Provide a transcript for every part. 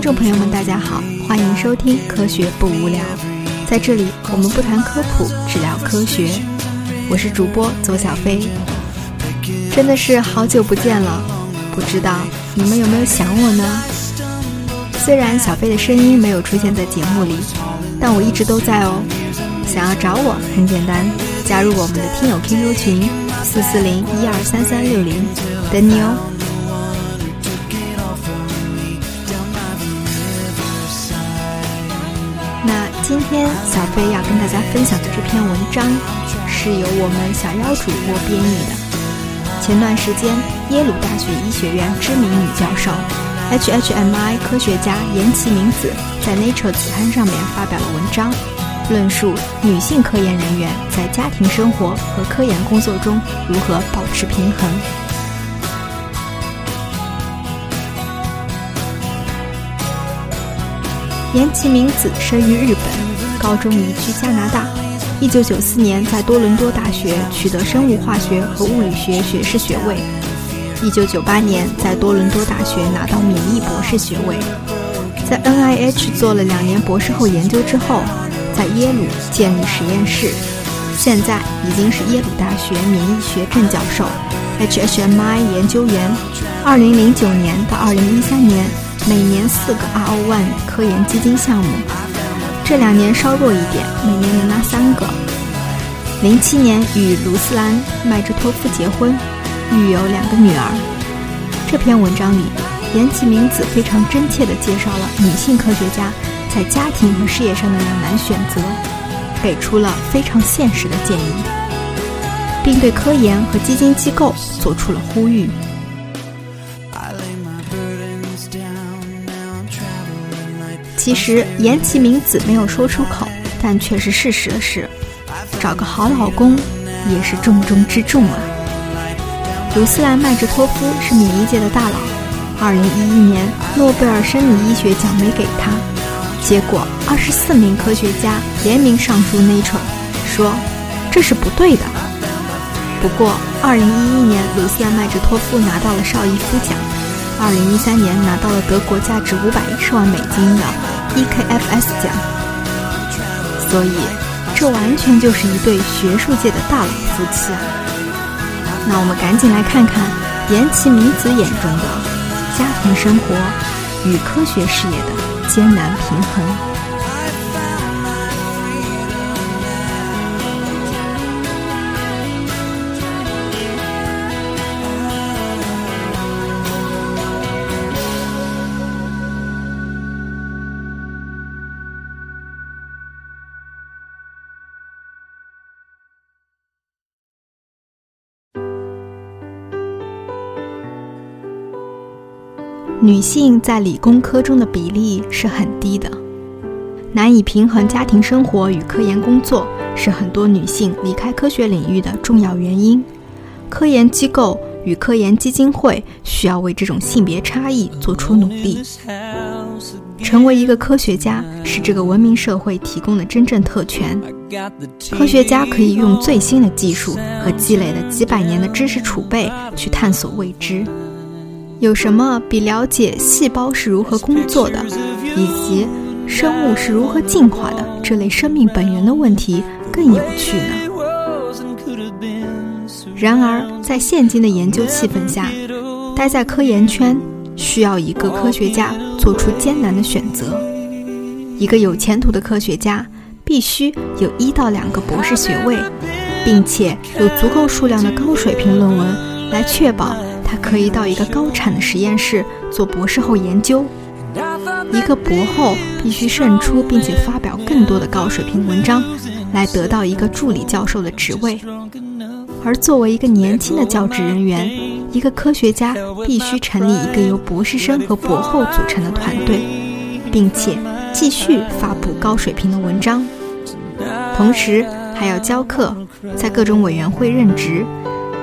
听众朋友们，大家好，欢迎收听《科学不无聊》。在这里，我们不谈科普，只聊科学。我是主播左小飞。真的是好久不见了，不知道你们有没有想我呢？虽然小飞的声音没有出现在节目里，但我一直都在哦。想要找我很简单，加入我们的听友 QQ 群四四零一二三三六零，等你哦。小飞要跟大家分享的这篇文章，是由我们小妖主播编译的。前段时间，耶鲁大学医学院知名女教授。HHMI 科学家岩崎明子在 Nature 子刊上面发表了文章，论述女性科研人员在家庭生活和科研工作中如何保持平衡。岩崎明子生于日本，高中移居加拿大。1994年在多伦多大学取得生物化学和物理学学士学位。一九九八年，在多伦多大学拿到免疫博士学位，在 NIH 做了两年博士后研究之后，在耶鲁建立实验室，现在已经是耶鲁大学免疫学正教授，HHMI 研究员。二零零九年到二零一三年，每年四个 RO One 科研基金项目，这两年稍弱一点，每年能拿三个。零七年与卢斯兰麦哲托夫结婚。育有两个女儿。这篇文章里，岩崎明子非常真切地介绍了女性科学家在家庭和事业上的两难选择，给出了非常现实的建议，并对科研和基金机构做出了呼吁。其实，岩崎明子没有说出口，但却是事实的事，找个好老公也是重中之重啊。卢斯兰麦哲托夫是免疫界的大佬。二零一一年，诺贝尔生理医学奖没给他，结果二十四名科学家联名上书 Nature，说这是不对的。不过，二零一一年，卢斯兰麦哲托夫拿到了绍伊夫奖，二零一三年拿到了德国价值五百一十万美金的 EKFS 奖。所以，这完全就是一对学术界的大佬夫妻啊！那我们赶紧来看看岩崎明子眼中的家庭生活与科学事业的艰难平衡。女性在理工科中的比例是很低的，难以平衡家庭生活与科研工作，是很多女性离开科学领域的重要原因。科研机构与科研基金会需要为这种性别差异做出努力。成为一个科学家是这个文明社会提供的真正特权。科学家可以用最新的技术和积累了几百年的知识储备去探索未知。有什么比了解细胞是如何工作的，以及生物是如何进化的这类生命本源的问题更有趣呢？然而，在现今的研究气氛下，待在科研圈需要一个科学家做出艰难的选择。一个有前途的科学家必须有一到两个博士学位，并且有足够数量的高水平论文来确保。他可以到一个高产的实验室做博士后研究。一个博后必须胜出，并且发表更多的高水平文章，来得到一个助理教授的职位。而作为一个年轻的教职人员，一个科学家必须成立一个由博士生和博后组成的团队，并且继续发布高水平的文章，同时还要教课，在各种委员会任职，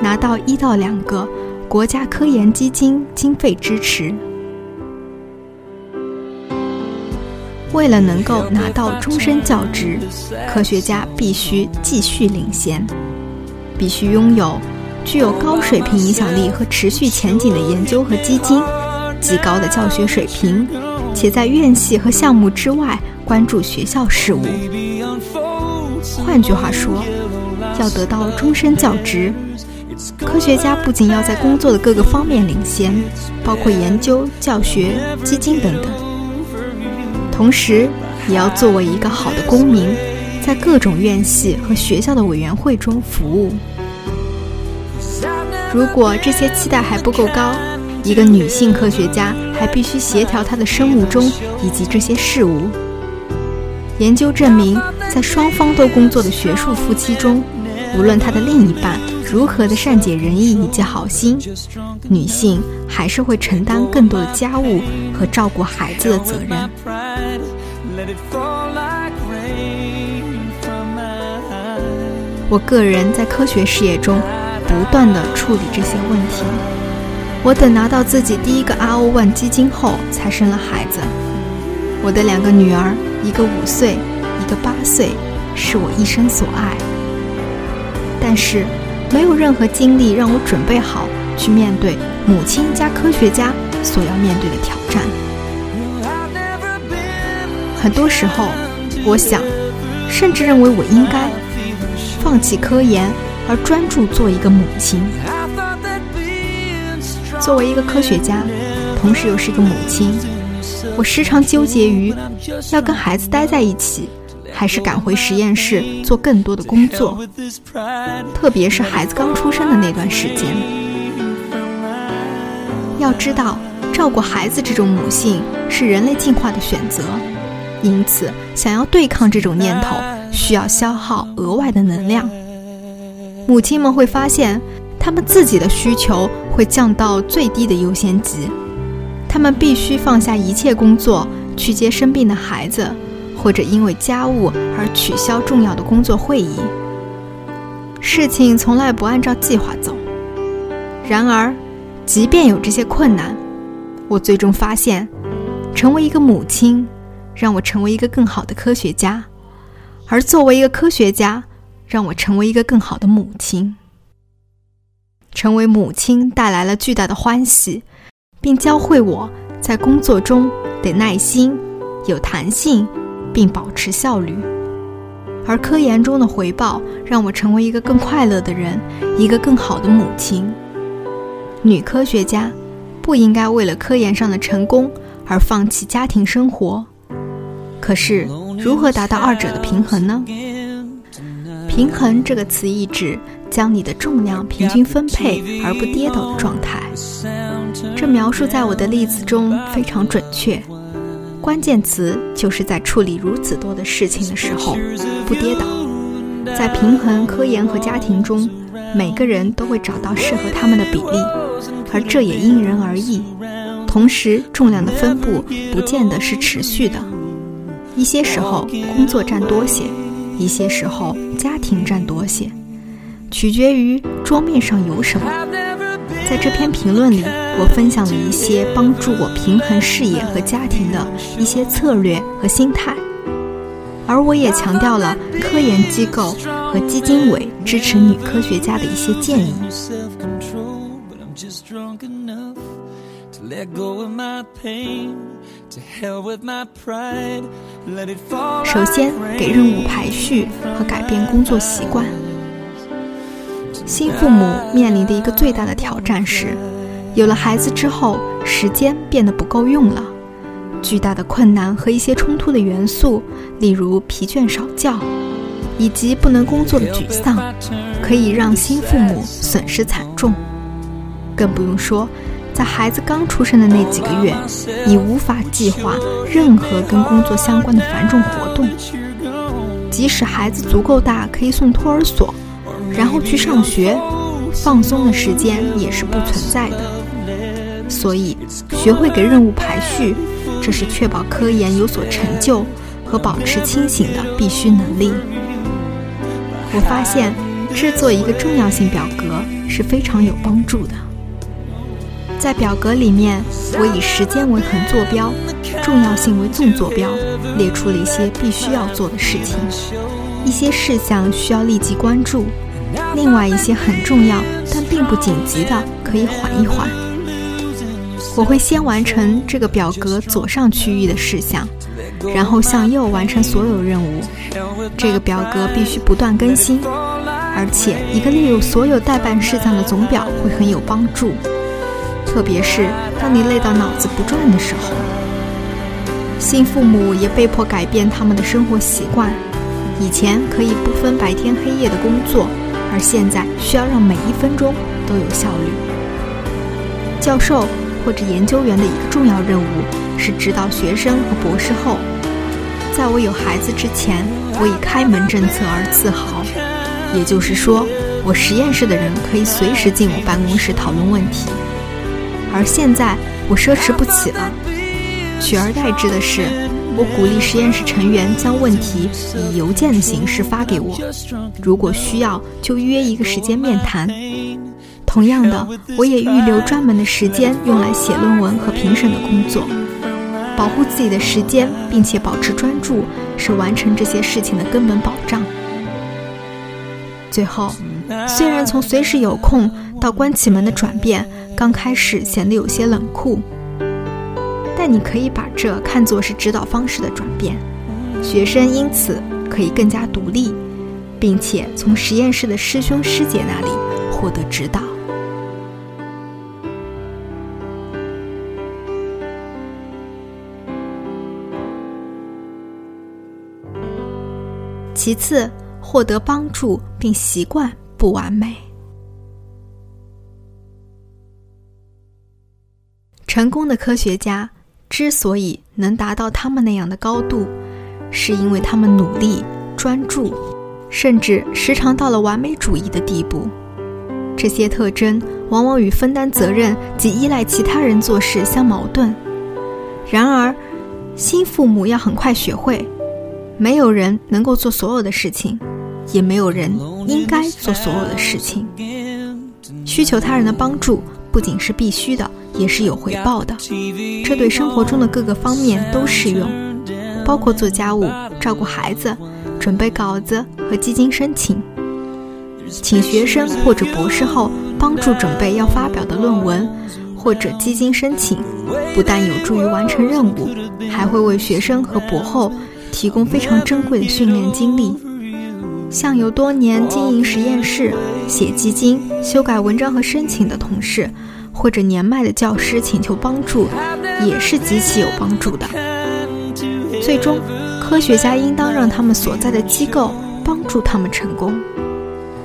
拿到一到两个。国家科研基金经费支持。为了能够拿到终身教职，科学家必须继续领先，必须拥有具有高水平影响力和持续前景的研究和基金，极高的教学水平，且在院系和项目之外关注学校事务。换句话说，要得到终身教职，科学家不仅要在工作的各个方面领先，包括研究、教学、基金等等，同时也要作为一个好的公民，在各种院系和学校的委员会中服务。如果这些期待还不够高，一个女性科学家还必须协调她的生物钟以及这些事物。研究证明，在双方都工作的学术夫妻中，无论他的另一半如何的善解人意以及好心，女性还是会承担更多的家务和照顾孩子的责任。我个人在科学事业中。不断的处理这些问题。我等拿到自己第一个 RO One 基金后，才生了孩子。我的两个女儿，一个五岁，一个八岁，是我一生所爱。但是，没有任何精力让我准备好去面对母亲加科学家所要面对的挑战。很多时候，我想，甚至认为我应该放弃科研。而专注做一个母亲。作为一个科学家，同时又是一个母亲，我时常纠结于要跟孩子待在一起，还是赶回实验室做更多的工作。特别是孩子刚出生的那段时间。要知道，照顾孩子这种母性是人类进化的选择，因此想要对抗这种念头，需要消耗额外的能量。母亲们会发现，他们自己的需求会降到最低的优先级，他们必须放下一切工作去接生病的孩子，或者因为家务而取消重要的工作会议。事情从来不按照计划走。然而，即便有这些困难，我最终发现，成为一个母亲，让我成为一个更好的科学家，而作为一个科学家。让我成为一个更好的母亲。成为母亲带来了巨大的欢喜，并教会我在工作中得耐心、有弹性，并保持效率。而科研中的回报让我成为一个更快乐的人，一个更好的母亲。女科学家不应该为了科研上的成功而放弃家庭生活。可是，如何达到二者的平衡呢？平衡这个词意指将你的重量平均分配而不跌倒的状态。这描述在我的例子中非常准确。关键词就是在处理如此多的事情的时候不跌倒。在平衡科研和家庭中，每个人都会找到适合他们的比例，而这也因人而异。同时，重量的分布不见得是持续的，一些时候工作占多些。一些时候，家庭占多些，取决于桌面上有什么。在这篇评论里，我分享了一些帮助我平衡事业和家庭的一些策略和心态，而我也强调了科研机构和基金委支持女科学家的一些建议。首先，给任务排序和改变工作习惯。新父母面临的一个最大的挑战是，有了孩子之后，时间变得不够用了。巨大的困难和一些冲突的元素，例如疲倦少觉，以及不能工作的沮丧，可以让新父母损失惨重。更不用说。在孩子刚出生的那几个月，你无法计划任何跟工作相关的繁重活动。即使孩子足够大，可以送托儿所，然后去上学，放松的时间也是不存在的。所以，学会给任务排序，这是确保科研有所成就和保持清醒的必须能力。我发现，制作一个重要性表格是非常有帮助的。在表格里面，我以时间为横坐标，重要性为纵坐标，列出了一些必须要做的事情，一些事项需要立即关注，另外一些很重要但并不紧急的可以缓一缓。我会先完成这个表格左上区域的事项，然后向右完成所有任务。这个表格必须不断更新，而且一个列入所有待办事项的总表会很有帮助，特别是当你累到脑子不转的时候。新父母也被迫改变他们的生活习惯，以前可以不分白天黑夜的工作，而现在需要让每一分钟都有效率。教授或者研究员的一个重要任务是指导学生和博士后。在我有孩子之前，我以开门政策而自豪，也就是说，我实验室的人可以随时进我办公室讨论问题。而现在，我奢侈不起了。取而代之的是，我鼓励实验室成员将问题以邮件的形式发给我，如果需要就约一个时间面谈。同样的，我也预留专门的时间用来写论文和评审的工作。保护自己的时间，并且保持专注，是完成这些事情的根本保障。最后，虽然从随时有空到关起门的转变，刚开始显得有些冷酷。你可以把这看作是指导方式的转变，学生因此可以更加独立，并且从实验室的师兄师姐那里获得指导。其次，获得帮助并习惯不完美。成功的科学家。之所以能达到他们那样的高度，是因为他们努力、专注，甚至时常到了完美主义的地步。这些特征往往与分担责任及依赖其他人做事相矛盾。然而，新父母要很快学会，没有人能够做所有的事情，也没有人应该做所有的事情。需求他人的帮助不仅是必须的。也是有回报的，这对生活中的各个方面都适用，包括做家务、照顾孩子、准备稿子和基金申请，请学生或者博士后帮助准备要发表的论文或者基金申请，不但有助于完成任务，还会为学生和博后提供非常珍贵的训练经历。像有多年经营实验室、写基金、修改文章和申请的同事。或者年迈的教师请求帮助，也是极其有帮助的。最终，科学家应当让他们所在的机构帮助他们成功。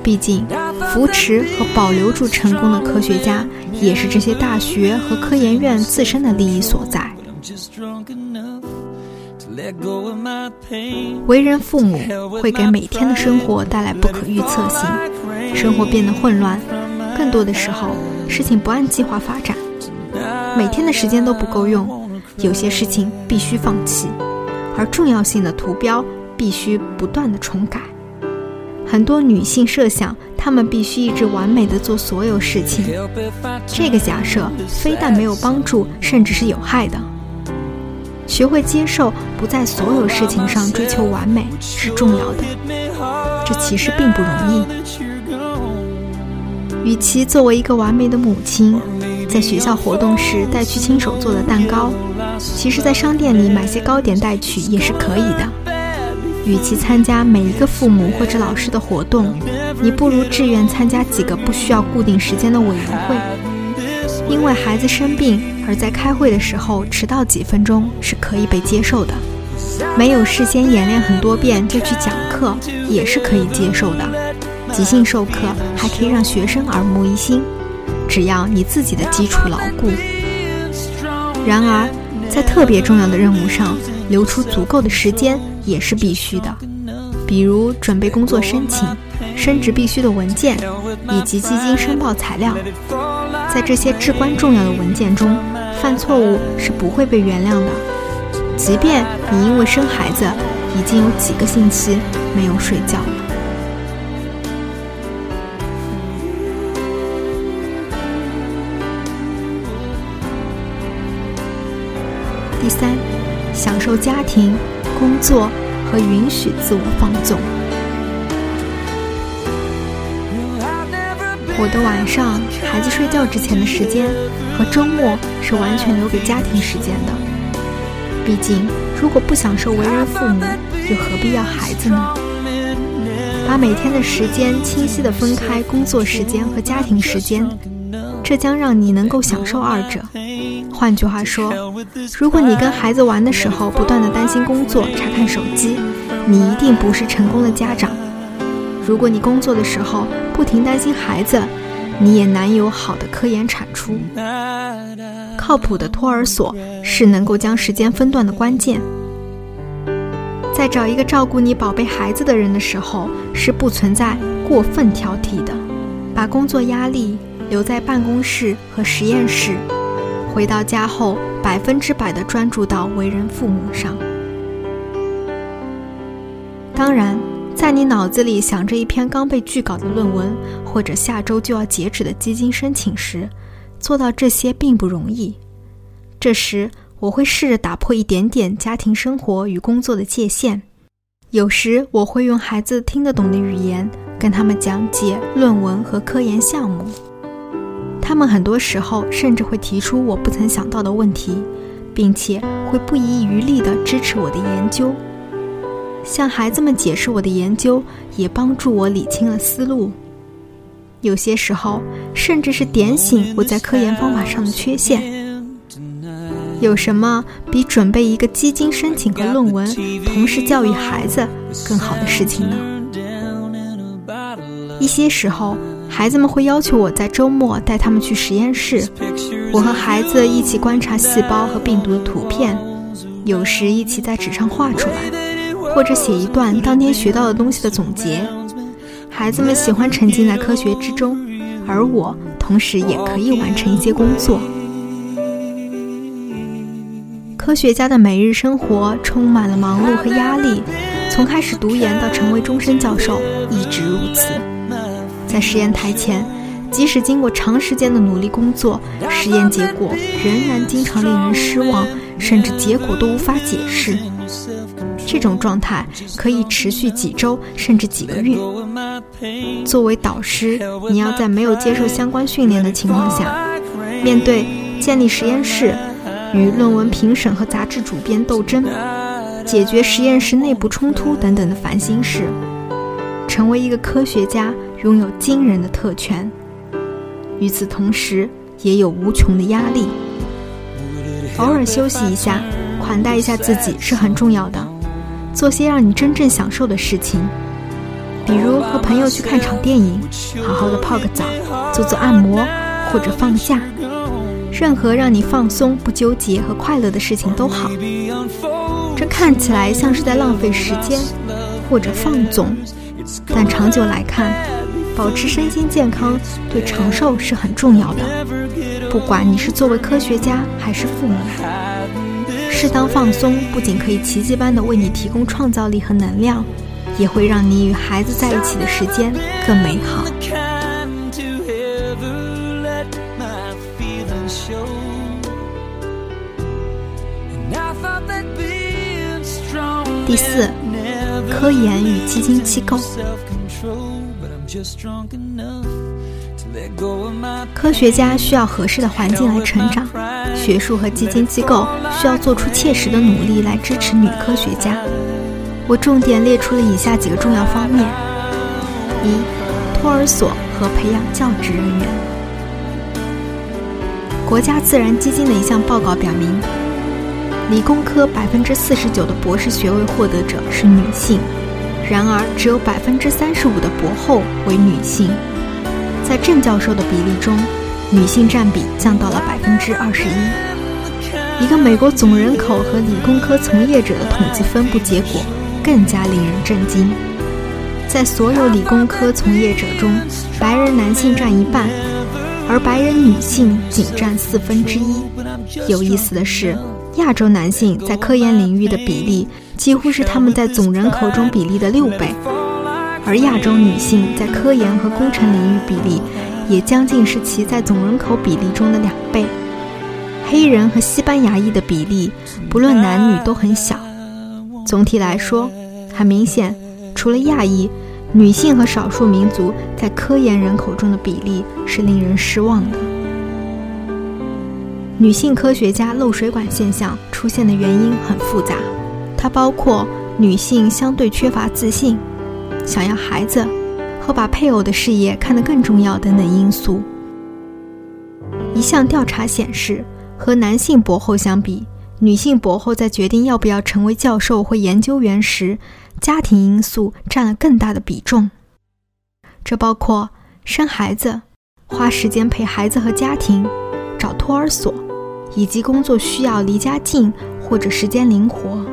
毕竟，扶持和保留住成功的科学家，也是这些大学和科研院自身的利益所在。为人父母会给每天的生活带来不可预测性，生活变得混乱。更多的时候，事情不按计划发展，每天的时间都不够用，有些事情必须放弃，而重要性的图标必须不断的重改。很多女性设想，她们必须一直完美的做所有事情，这个假设非但没有帮助，甚至是有害的。学会接受不在所有事情上追求完美是重要的，这其实并不容易。与其作为一个完美的母亲，在学校活动时带去亲手做的蛋糕，其实，在商店里买些糕点带去也是可以的。与其参加每一个父母或者老师的活动，你不如志愿参加几个不需要固定时间的委员会。因为孩子生病而在开会的时候迟到几分钟是可以被接受的，没有事先演练很多遍就去讲课也是可以接受的。即兴授课还可以让学生耳目一新，只要你自己的基础牢固。然而，在特别重要的任务上，留出足够的时间也是必须的，比如准备工作申请、升职必须的文件以及基金申报材料。在这些至关重要的文件中，犯错误是不会被原谅的，即便你因为生孩子已经有几个星期没有睡觉。第三，享受家庭、工作和允许自我放纵。我的晚上，孩子睡觉之前的时间和周末是完全留给家庭时间的。毕竟，如果不享受为人父母，又何必要孩子呢？把每天的时间清晰地分开，工作时间和家庭时间，这将让你能够享受二者。换句话说，如果你跟孩子玩的时候不断地担心工作、查看手机，你一定不是成功的家长。如果你工作的时候不停担心孩子，你也难有好的科研产出。靠谱的托儿所是能够将时间分段的关键。在找一个照顾你宝贝孩子的人的时候，是不存在过分挑剔的。把工作压力留在办公室和实验室，回到家后百分之百的专注到为人父母上。当然。在你脑子里想着一篇刚被拒稿的论文，或者下周就要截止的基金申请时，做到这些并不容易。这时，我会试着打破一点点家庭生活与工作的界限。有时，我会用孩子听得懂的语言跟他们讲解论文和科研项目。他们很多时候甚至会提出我不曾想到的问题，并且会不遗余力地支持我的研究。向孩子们解释我的研究，也帮助我理清了思路。有些时候，甚至是点醒我在科研方法上的缺陷。有什么比准备一个基金申请和论文，同时教育孩子更好的事情呢？一些时候，孩子们会要求我在周末带他们去实验室，我和孩子一起观察细胞和病毒的图片，有时一起在纸上画出来。或者写一段当天学到的东西的总结。孩子们喜欢沉浸在科学之中，而我同时也可以完成一些工作。科学家的每日生活充满了忙碌和压力，从开始读研到成为终身教授，一直如此。在实验台前，即使经过长时间的努力工作，实验结果仍然经常令人失望，甚至结果都无法解释。这种状态可以持续几周甚至几个月。作为导师，你要在没有接受相关训练的情况下，面对建立实验室、与论文评审和杂志主编斗争、解决实验室内部冲突等等的烦心事。成为一个科学家，拥有惊人的特权，与此同时也有无穷的压力。偶尔休息一下，款待一下自己是很重要的。做些让你真正享受的事情，比如和朋友去看场电影，好好的泡个澡，做做按摩，或者放假。任何让你放松、不纠结和快乐的事情都好。这看起来像是在浪费时间，或者放纵，但长久来看，保持身心健康对长寿是很重要的。不管你是作为科学家还是父母。适当放松不仅可以奇迹般的为你提供创造力和能量，也会让你与孩子在一起的时间更美好。第四，科研与基金机构。科学家需要合适的环境来成长，学术和基金机构需要做出切实的努力来支持女科学家。我重点列出了以下几个重要方面：一、托儿所和培养教职人员。国家自然基金的一项报告表明，理工科百分之四十九的博士学位获得者是女性，然而只有百分之三十五的博后为女性。在正教授的比例中，女性占比降到了百分之二十一。一个美国总人口和理工科从业者的统计分布结果更加令人震惊。在所有理工科从业者中，白人男性占一半，而白人女性仅占四分之一。有意思的是，亚洲男性在科研领域的比例几乎是他们在总人口中比例的六倍。而亚洲女性在科研和工程领域比例，也将近是其在总人口比例中的两倍。黑人和西班牙裔的比例，不论男女都很小。总体来说，很明显，除了亚裔，女性和少数民族在科研人口中的比例是令人失望的。女性科学家漏水管现象出现的原因很复杂，它包括女性相对缺乏自信、想要孩子和把配偶的事业看得更重要等等因素。一项调查显示，和男性博后相比，女性博后在决定要不要成为教授或研究员时，家庭因素占了更大的比重。这包括生孩子、花时间陪孩子和家庭、找托儿所，以及工作需要离家近或者时间灵活。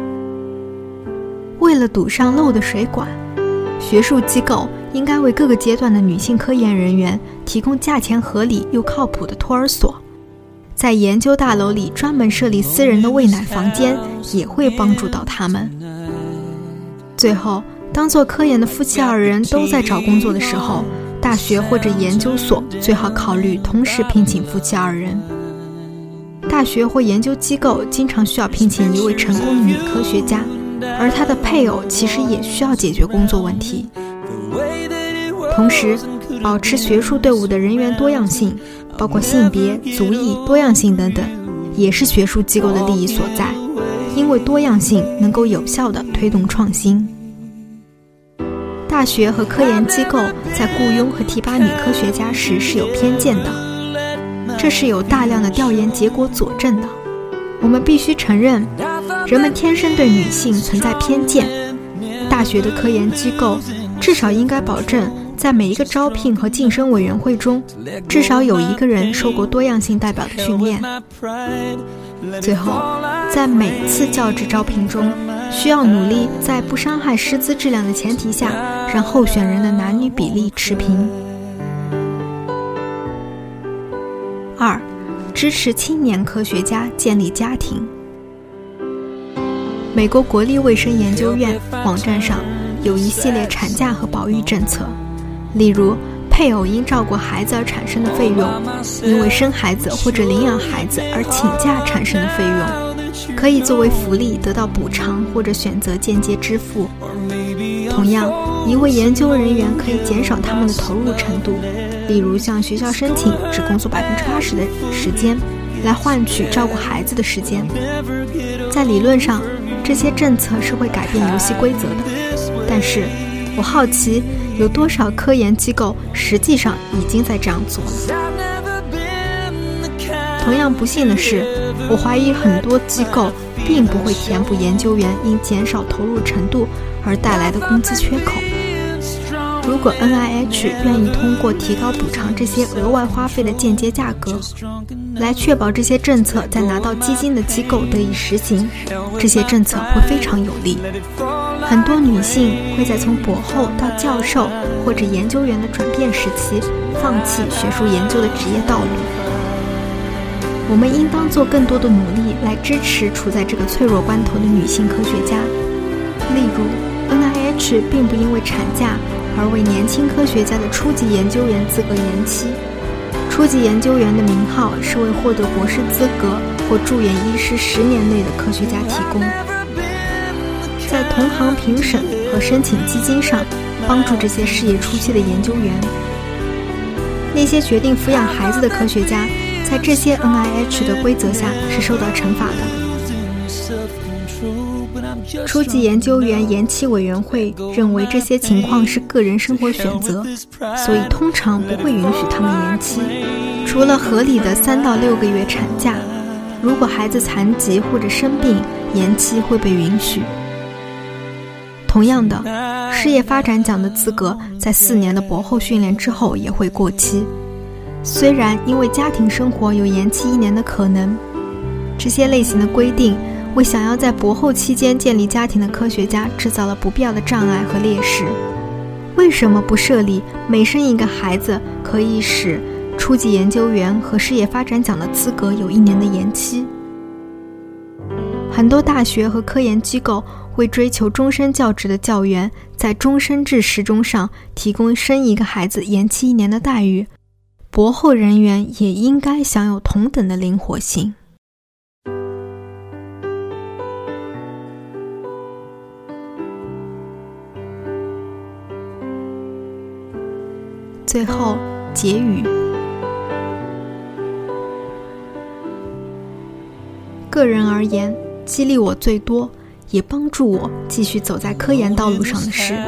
为了堵上漏的水管，学术机构应该为各个阶段的女性科研人员提供价钱合理又靠谱的托儿所。在研究大楼里专门设立私人的喂奶房间，也会帮助到他们。最后，当做科研的夫妻二人都在找工作的时候，大学或者研究所最好考虑同时聘请夫妻二人。大学或研究机构经常需要聘请一位成功的女科学家，而他的配偶其实也需要解决工作问题。同时，保持学术队伍的人员多样性。包括性别、族裔、多样性等等，也是学术机构的利益所在，因为多样性能够有效地推动创新。大学和科研机构在雇佣和提拔女科学家时是有偏见的，这是有大量的调研结果佐证的。我们必须承认，人们天生对女性存在偏见。大学的科研机构至少应该保证。在每一个招聘和晋升委员会中，至少有一个人受过多样性代表的训练。最后，在每次教职招聘中，需要努力在不伤害师资质量的前提下，让候选人的男女比例持平。二，支持青年科学家建立家庭。美国国立卫生研究院网站上有一系列产假和保育政策。例如，配偶因照顾孩子而产生的费用，因为生孩子或者领养孩子而请假产生的费用，可以作为福利得到补偿或者选择间接支付。同样，一位研究人员可以减少他们的投入程度，例如向学校申请只工作百分之八十的时间，来换取照顾孩子的时间。在理论上，这些政策是会改变游戏规则的，但是。我好奇，有多少科研机构实际上已经在这样做了？同样不幸的是，我怀疑很多机构并不会填补研究员因减少投入程度而带来的工资缺口。如果 NIH 愿意通过提高补偿这些额外花费的间接价格，来确保这些政策在拿到基金的机构得以实行，这些政策会非常有利。很多女性会在从博后到教授或者研究员的转变时期，放弃学术研究的职业道路。我们应当做更多的努力来支持处在这个脆弱关头的女性科学家。例如，NIH 并不因为产假而为年轻科学家的初级研究员资格延期。初级研究员的名号是为获得博士资格或住院医师十年内的科学家提供。在同行评审和申请基金上，帮助这些事业初期的研究员。那些决定抚养孩子的科学家，在这些 NIH 的规则下是受到惩罚的。初级研究员延期委员会认为这些情况是个人生活选择，所以通常不会允许他们延期，除了合理的三到六个月产假。如果孩子残疾或者生病，延期会被允许。同样的，事业发展奖的资格在四年的博后训练之后也会过期。虽然因为家庭生活有延期一年的可能，这些类型的规定为想要在博后期间建立家庭的科学家制造了不必要的障碍和劣势。为什么不设立每生一个孩子可以使初级研究员和事业发展奖的资格有一年的延期？很多大学和科研机构。为追求终身教职的教员，在终身制时钟上提供生一个孩子延期一年的待遇，博后人员也应该享有同等的灵活性。最后结语。个人而言，激励我最多，也帮助我继续走在科研道路上的是，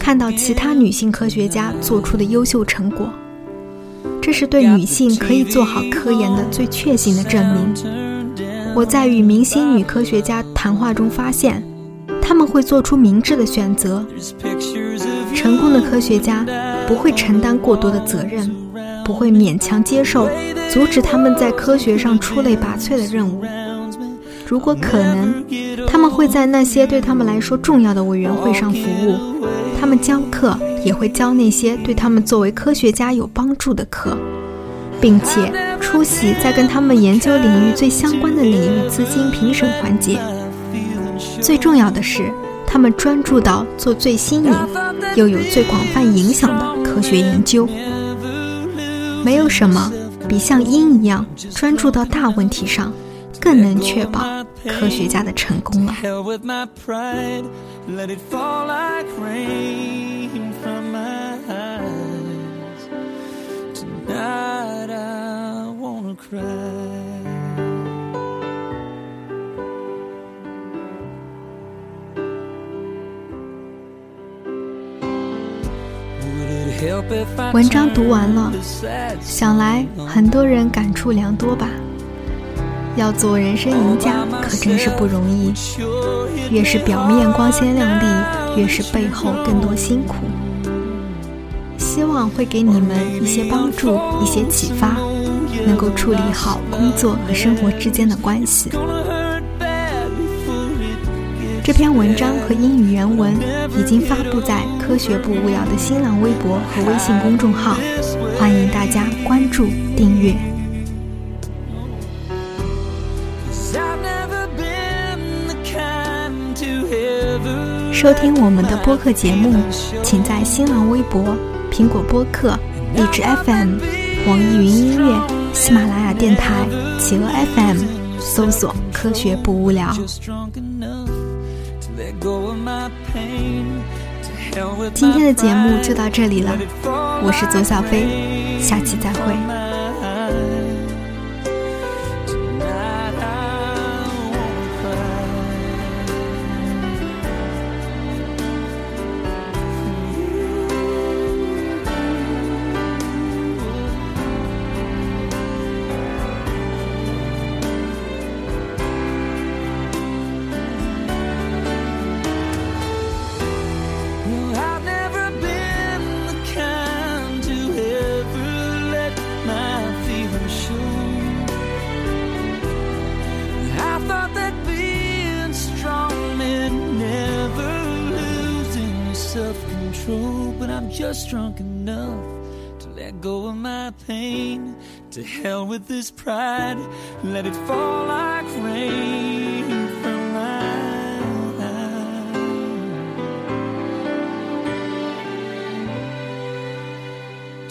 看到其他女性科学家做出的优秀成果。这是对女性可以做好科研的最确信的证明。我在与明星女科学家谈话中发现，他们会做出明智的选择。成功的科学家不会承担过多的责任，不会勉强接受阻止他们在科学上出类拔萃的任务。如果可能，他们会在那些对他们来说重要的委员会上服务。他们教课也会教那些对他们作为科学家有帮助的课，并且出席在跟他们研究领域最相关的领域资金评审环节。最重要的是，他们专注到做最新颖又有最广泛影响的科学研究。没有什么比像鹰一样专注到大问题上。更能确保科学家的成功了。文章读完了，想来很多人感触良多吧。要做人生赢家，可真是不容易。越是表面光鲜亮丽，越是背后更多辛苦。希望会给你们一些帮助，一些启发，能够处理好工作和生活之间的关系。这篇文章和英语原文已经发布在科学不无聊的新浪微博和微信公众号，欢迎大家关注订阅。收听我们的播客节目，请在新浪微博、苹果播客、荔枝 FM、网易云音乐、喜马拉雅电台、企鹅 FM 搜索“科学不无聊”。今天的节目就到这里了，我是左小飞，下期再会。Let go of my pain. To hell with this pride, let it fall like rain from my eyes.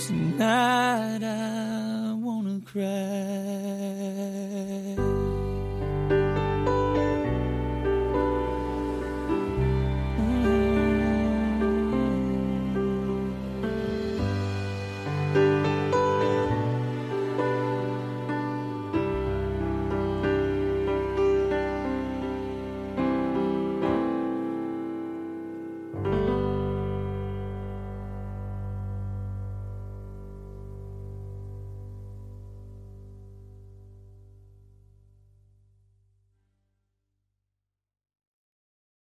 Tonight I wanna cry.